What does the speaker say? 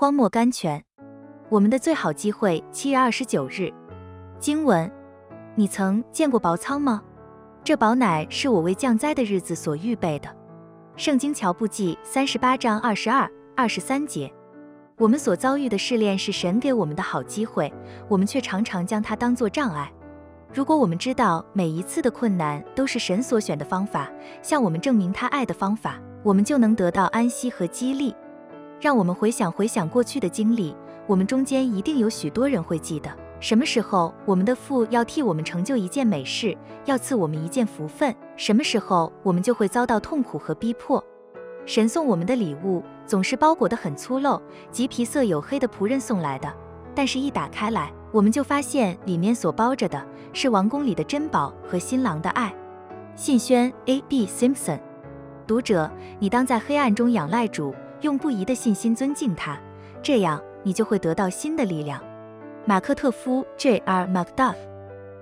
荒漠甘泉，我们的最好机会。七月二十九日，经文：你曾见过薄仓吗？这宝乃是我为降灾的日子所预备的。圣经乔布记三十八章二十二、二十三节。我们所遭遇的试炼是神给我们的好机会，我们却常常将它当作障碍。如果我们知道每一次的困难都是神所选的方法，向我们证明他爱的方法，我们就能得到安息和激励。让我们回想回想过去的经历，我们中间一定有许多人会记得，什么时候我们的父要替我们成就一件美事，要赐我们一件福分，什么时候我们就会遭到痛苦和逼迫。神送我们的礼物总是包裹得很粗陋，及皮色黝黑的仆人送来的，但是一打开来，我们就发现里面所包着的是王宫里的珍宝和新郎的爱。信宣 A. B. Simpson，读者，你当在黑暗中仰赖主。用不移的信心尊敬他，这样你就会得到新的力量。马克特夫 J.R. Macduff